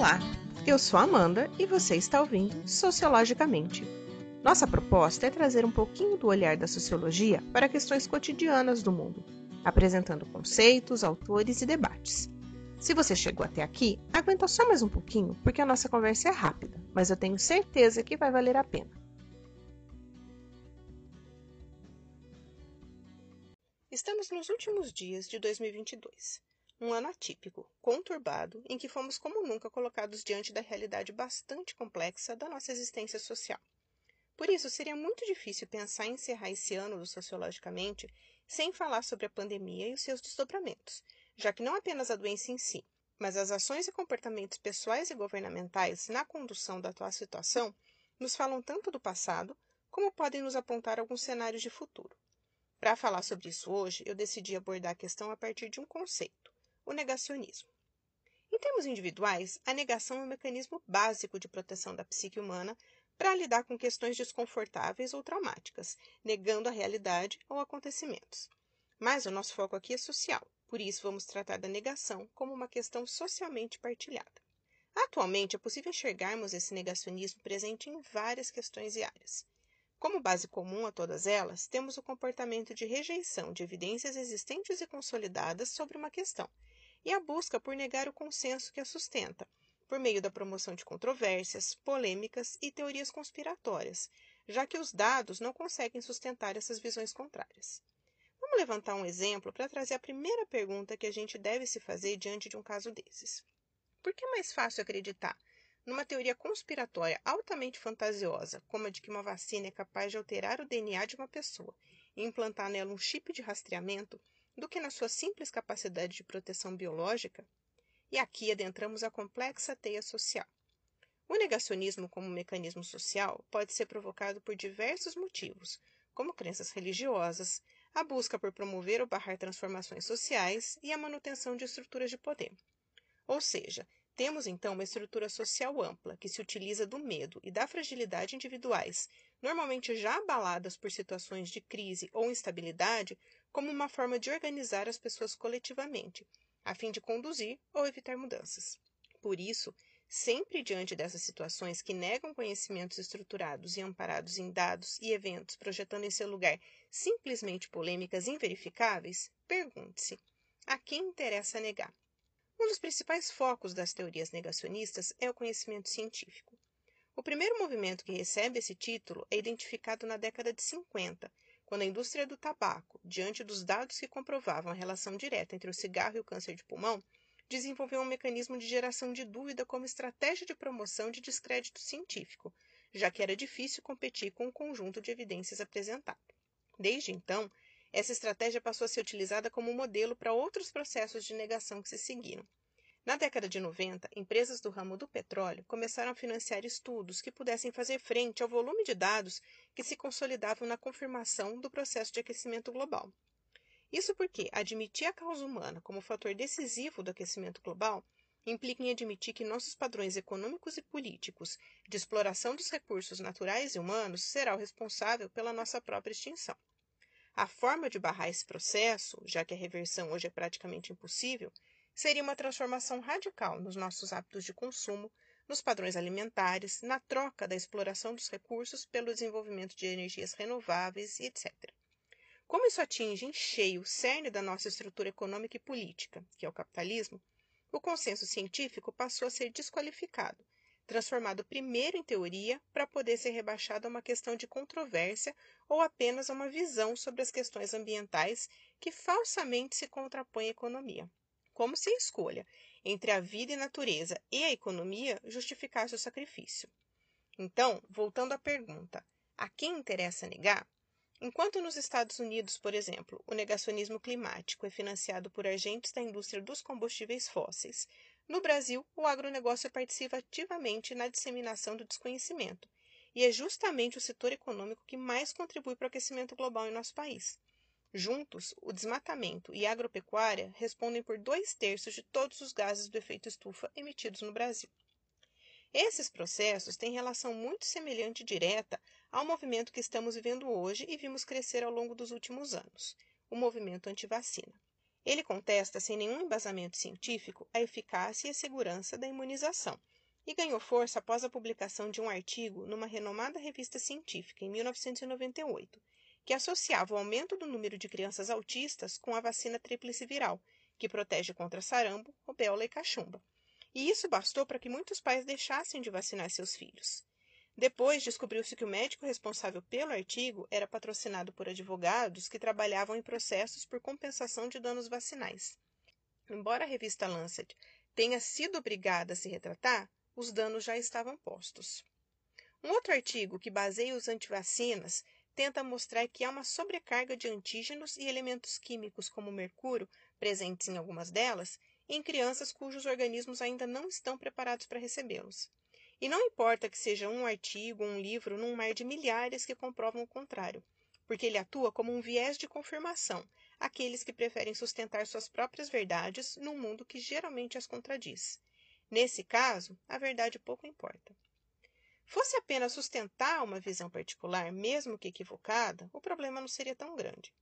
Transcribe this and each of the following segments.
Olá, eu sou Amanda e você está ouvindo Sociologicamente. Nossa proposta é trazer um pouquinho do olhar da sociologia para questões cotidianas do mundo, apresentando conceitos, autores e debates. Se você chegou até aqui, aguenta só mais um pouquinho, porque a nossa conversa é rápida, mas eu tenho certeza que vai valer a pena. Estamos nos últimos dias de 2022 um ano atípico, conturbado, em que fomos como nunca colocados diante da realidade bastante complexa da nossa existência social. Por isso, seria muito difícil pensar em encerrar esse ano do Sociologicamente sem falar sobre a pandemia e os seus desdobramentos, já que não apenas a doença em si, mas as ações e comportamentos pessoais e governamentais na condução da atual situação nos falam tanto do passado como podem nos apontar alguns cenários de futuro. Para falar sobre isso hoje, eu decidi abordar a questão a partir de um conceito, o negacionismo. Em termos individuais, a negação é um mecanismo básico de proteção da psique humana para lidar com questões desconfortáveis ou traumáticas, negando a realidade ou acontecimentos. Mas o nosso foco aqui é social, por isso vamos tratar da negação como uma questão socialmente partilhada. Atualmente é possível enxergarmos esse negacionismo presente em várias questões e áreas. Como base comum a todas elas, temos o comportamento de rejeição de evidências existentes e consolidadas sobre uma questão, e a busca por negar o consenso que a sustenta, por meio da promoção de controvérsias, polêmicas e teorias conspiratórias, já que os dados não conseguem sustentar essas visões contrárias. Vamos levantar um exemplo para trazer a primeira pergunta que a gente deve se fazer diante de um caso desses. Por que é mais fácil acreditar numa teoria conspiratória altamente fantasiosa, como a de que uma vacina é capaz de alterar o DNA de uma pessoa e implantar nela um chip de rastreamento, do que na sua simples capacidade de proteção biológica, e aqui adentramos a complexa teia social. O negacionismo como mecanismo social pode ser provocado por diversos motivos, como crenças religiosas, a busca por promover ou barrar transformações sociais e a manutenção de estruturas de poder. Ou seja, temos então uma estrutura social ampla que se utiliza do medo e da fragilidade individuais, normalmente já abaladas por situações de crise ou instabilidade, como uma forma de organizar as pessoas coletivamente, a fim de conduzir ou evitar mudanças. Por isso, sempre diante dessas situações que negam conhecimentos estruturados e amparados em dados e eventos, projetando em seu lugar simplesmente polêmicas inverificáveis, pergunte-se: a quem interessa negar? Um dos principais focos das teorias negacionistas é o conhecimento científico. O primeiro movimento que recebe esse título é identificado na década de 50, quando a indústria do tabaco, diante dos dados que comprovavam a relação direta entre o cigarro e o câncer de pulmão, desenvolveu um mecanismo de geração de dúvida como estratégia de promoção de descrédito científico, já que era difícil competir com o conjunto de evidências apresentado. Desde então, essa estratégia passou a ser utilizada como modelo para outros processos de negação que se seguiram. Na década de 90, empresas do ramo do petróleo começaram a financiar estudos que pudessem fazer frente ao volume de dados que se consolidavam na confirmação do processo de aquecimento global. Isso porque admitir a causa humana como fator decisivo do aquecimento global implica em admitir que nossos padrões econômicos e políticos de exploração dos recursos naturais e humanos será o responsável pela nossa própria extinção. A forma de barrar esse processo, já que a reversão hoje é praticamente impossível, seria uma transformação radical nos nossos hábitos de consumo, nos padrões alimentares, na troca da exploração dos recursos pelo desenvolvimento de energias renováveis e etc. Como isso atinge em cheio o cerne da nossa estrutura econômica e política, que é o capitalismo, o consenso científico passou a ser desqualificado, transformado primeiro em teoria para poder ser rebaixado a uma questão de controvérsia ou apenas a uma visão sobre as questões ambientais que falsamente se contrapõe à economia como se a escolha entre a vida e natureza e a economia justificasse o sacrifício. Então, voltando à pergunta, a quem interessa negar? Enquanto nos Estados Unidos, por exemplo, o negacionismo climático é financiado por agentes da indústria dos combustíveis fósseis, no Brasil, o agronegócio participa ativamente na disseminação do desconhecimento, e é justamente o setor econômico que mais contribui para o aquecimento global em nosso país. Juntos, o desmatamento e a agropecuária respondem por dois terços de todos os gases do efeito estufa emitidos no Brasil. Esses processos têm relação muito semelhante e direta ao movimento que estamos vivendo hoje e vimos crescer ao longo dos últimos anos, o movimento antivacina. Ele contesta, sem nenhum embasamento científico, a eficácia e a segurança da imunização e ganhou força após a publicação de um artigo numa renomada revista científica em 1998, que associava o aumento do número de crianças autistas com a vacina tríplice viral, que protege contra sarampo, rubéola e cachumba. E isso bastou para que muitos pais deixassem de vacinar seus filhos. Depois descobriu-se que o médico responsável pelo artigo era patrocinado por advogados que trabalhavam em processos por compensação de danos vacinais. Embora a revista Lancet tenha sido obrigada a se retratar, os danos já estavam postos. Um outro artigo que baseia os antivacinas tenta mostrar que há uma sobrecarga de antígenos e elementos químicos como mercúrio, presentes em algumas delas, em crianças cujos organismos ainda não estão preparados para recebê-los. E não importa que seja um artigo um livro num mar de milhares que comprovam o contrário, porque ele atua como um viés de confirmação àqueles que preferem sustentar suas próprias verdades num mundo que geralmente as contradiz. Nesse caso, a verdade pouco importa. Fosse apenas sustentar uma visão particular, mesmo que equivocada, o problema não seria tão grande.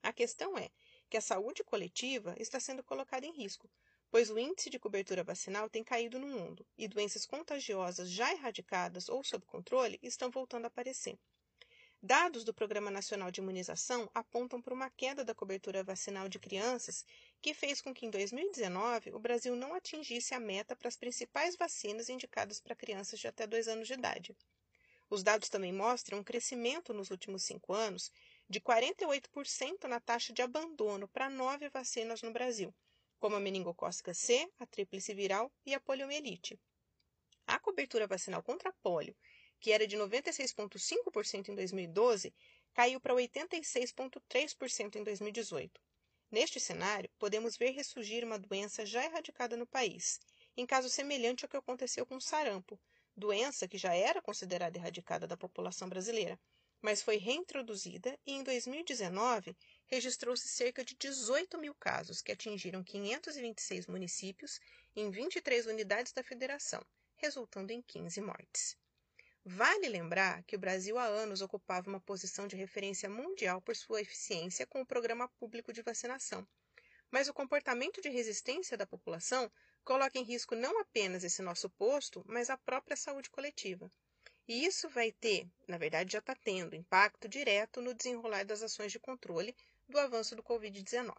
A questão é que a saúde coletiva está sendo colocada em risco, pois o índice de cobertura vacinal tem caído no mundo e doenças contagiosas já erradicadas ou sob controle estão voltando a aparecer. Dados do Programa Nacional de Imunização apontam para uma queda da cobertura vacinal de crianças que fez com que em 2019 o Brasil não atingisse a meta para as principais vacinas indicadas para crianças de até 2 anos de idade. Os dados também mostram um crescimento nos últimos cinco anos de 48% na taxa de abandono para nove vacinas no Brasil, como a meningocócica C, a tríplice viral e a poliomielite. A cobertura vacinal contra a polio, que era de 96,5% em 2012, caiu para 86,3% em 2018. Neste cenário, podemos ver ressurgir uma doença já erradicada no país, em caso semelhante ao que aconteceu com o sarampo, doença que já era considerada erradicada da população brasileira, mas foi reintroduzida e em 2019 registrou-se cerca de 18 mil casos que atingiram 526 municípios em 23 unidades da federação, resultando em 15 mortes. Vale lembrar que o Brasil há anos ocupava uma posição de referência mundial por sua eficiência com o programa público de vacinação. Mas o comportamento de resistência da população coloca em risco não apenas esse nosso posto, mas a própria saúde coletiva. E isso vai ter, na verdade já está tendo, impacto direto no desenrolar das ações de controle do avanço do Covid-19.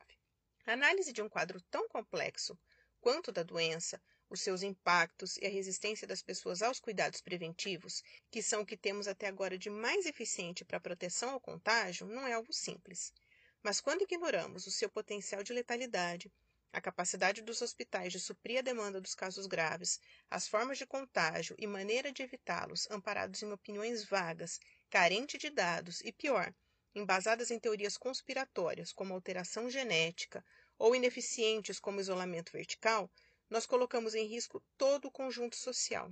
A análise de um quadro tão complexo quanto da doença, os seus impactos e a resistência das pessoas aos cuidados preventivos, que são o que temos até agora de mais eficiente para a proteção ao contágio, não é algo simples. Mas quando ignoramos o seu potencial de letalidade, a capacidade dos hospitais de suprir a demanda dos casos graves, as formas de contágio e maneira de evitá-los, amparados em opiniões vagas, carentes de dados e, pior, embasadas em teorias conspiratórias, como alteração genética, ou ineficientes, como isolamento vertical, nós colocamos em risco todo o conjunto social.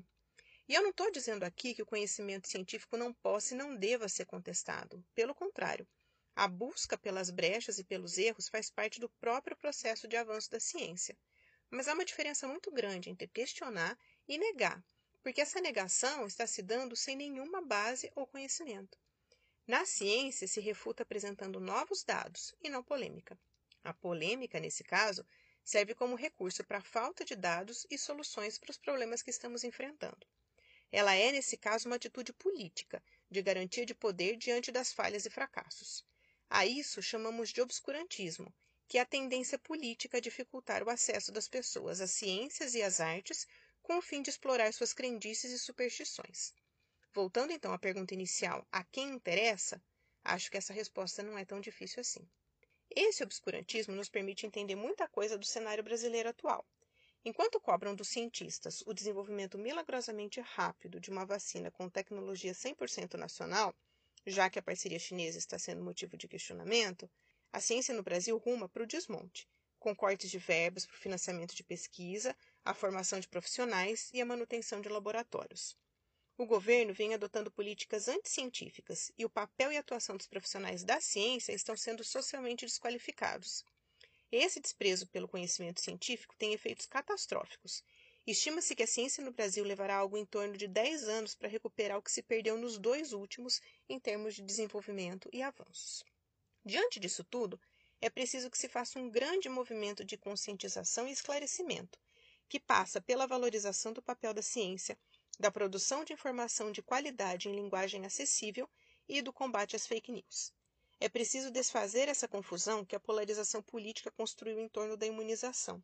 E eu não estou dizendo aqui que o conhecimento científico não possa e não deva ser contestado. Pelo contrário, a busca pelas brechas e pelos erros faz parte do próprio processo de avanço da ciência. Mas há uma diferença muito grande entre questionar e negar, porque essa negação está se dando sem nenhuma base ou conhecimento. Na ciência, se refuta apresentando novos dados e não polêmica. A polêmica, nesse caso, serve como recurso para a falta de dados e soluções para os problemas que estamos enfrentando. Ela é, nesse caso, uma atitude política, de garantia de poder diante das falhas e fracassos. A isso chamamos de obscurantismo, que é a tendência política a dificultar o acesso das pessoas às ciências e às artes com o fim de explorar suas crendices e superstições. Voltando então à pergunta inicial, a quem interessa? Acho que essa resposta não é tão difícil assim. Esse obscurantismo nos permite entender muita coisa do cenário brasileiro atual. Enquanto cobram dos cientistas o desenvolvimento milagrosamente rápido de uma vacina com tecnologia 100% nacional, já que a parceria chinesa está sendo motivo de questionamento, a ciência no Brasil ruma para o desmonte, com cortes de verbas para o financiamento de pesquisa, a formação de profissionais e a manutenção de laboratórios. O governo vem adotando políticas anticientíficas e o papel e atuação dos profissionais da ciência estão sendo socialmente desqualificados. Esse desprezo pelo conhecimento científico tem efeitos catastróficos Estima-se que a ciência no Brasil levará algo em torno de 10 anos para recuperar o que se perdeu nos dois últimos em termos de desenvolvimento e avanços. Diante disso tudo, é preciso que se faça um grande movimento de conscientização e esclarecimento, que passa pela valorização do papel da ciência, da produção de informação de qualidade em linguagem acessível e do combate às fake news. É preciso desfazer essa confusão que a polarização política construiu em torno da imunização.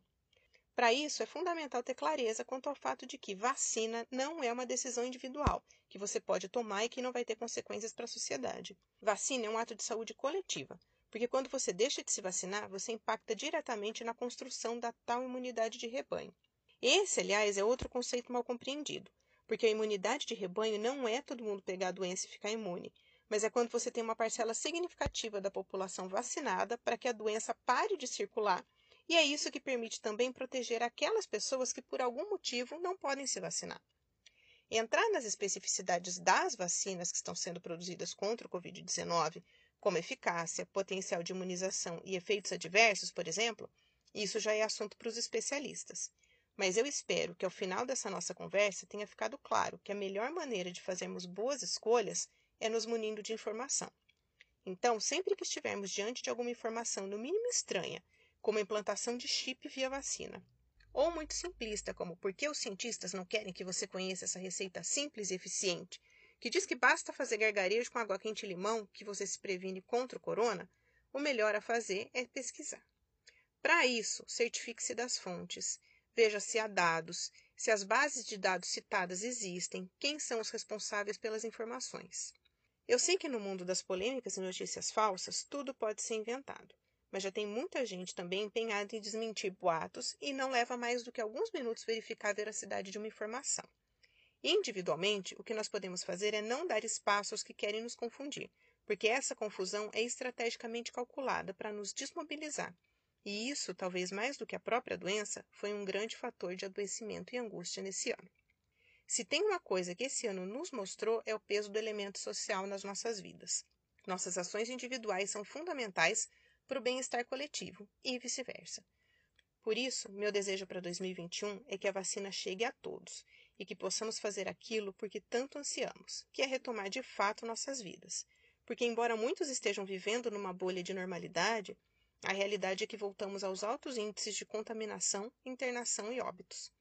Para isso, é fundamental ter clareza quanto ao fato de que vacina não é uma decisão individual, que você pode tomar e que não vai ter consequências para a sociedade. Vacina é um ato de saúde coletiva, porque quando você deixa de se vacinar, você impacta diretamente na construção da tal imunidade de rebanho. Esse, aliás, é outro conceito mal compreendido, porque a imunidade de rebanho não é todo mundo pegar a doença e ficar imune, mas é quando você tem uma parcela significativa da população vacinada para que a doença pare de circular, e é isso que permite também proteger aquelas pessoas que por algum motivo não podem se vacinar. Entrar nas especificidades das vacinas que estão sendo produzidas contra o Covid-19 como eficácia, potencial de imunização e efeitos adversos, por exemplo, isso já é assunto para os especialistas. Mas eu espero que ao final dessa nossa conversa tenha ficado claro que a melhor maneira de fazermos boas escolhas é nos munindo de informação. Então, sempre que estivermos diante de alguma informação no mínimo estranha, como a implantação de chip via vacina, ou muito simplista, como por que os cientistas não querem que você conheça essa receita simples e eficiente que diz que basta fazer gargarejo com água quente e limão que você se previne contra o corona, o melhor a fazer é pesquisar. Para isso, certifique-se das fontes, veja se há dados, se as bases de dados citadas existem, quem são os responsáveis pelas informações. Eu sei que no mundo das polêmicas e notícias falsas tudo pode ser inventado, mas já tem muita gente também empenhada em desmentir boatos e não leva mais do que alguns minutos verificar a veracidade de uma informação. Individualmente, o que nós podemos fazer é não dar espaço aos que querem nos confundir, porque essa confusão é estrategicamente calculada para nos desmobilizar. E isso, talvez mais do que a própria doença, foi um grande fator de adoecimento e angústia nesse ano. Se tem uma coisa que esse ano nos mostrou é o peso do elemento social nas nossas vidas. Nossas ações individuais são fundamentais para o bem-estar coletivo e vice-versa. Por isso, meu desejo para 2021 é que a vacina chegue a todos e que possamos fazer aquilo porque tanto ansiamos, que é retomar de fato nossas vidas. Porque, embora muitos estejam vivendo numa bolha de normalidade, a realidade é que voltamos aos altos índices de contaminação, internação e óbitos.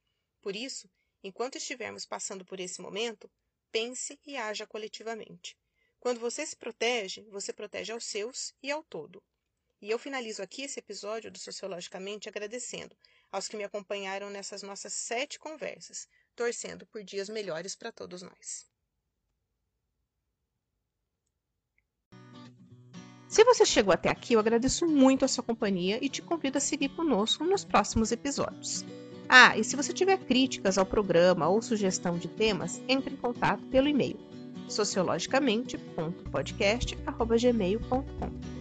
Por isso, enquanto estivermos passando por esse momento, pense e haja coletivamente. Quando você se protege, você protege aos seus e ao todo. E eu finalizo aqui esse episódio do Sociologicamente agradecendo aos que me acompanharam nessas nossas sete conversas, torcendo por dias melhores para todos nós. Se você chegou até aqui, eu agradeço muito a sua companhia e te convido a seguir conosco nos próximos episódios. Ah, e se você tiver críticas ao programa ou sugestão de temas, entre em contato pelo e-mail sociologicamente.podcast@gmail.com.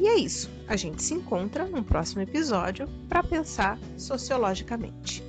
E é isso. A gente se encontra num próximo episódio para pensar sociologicamente.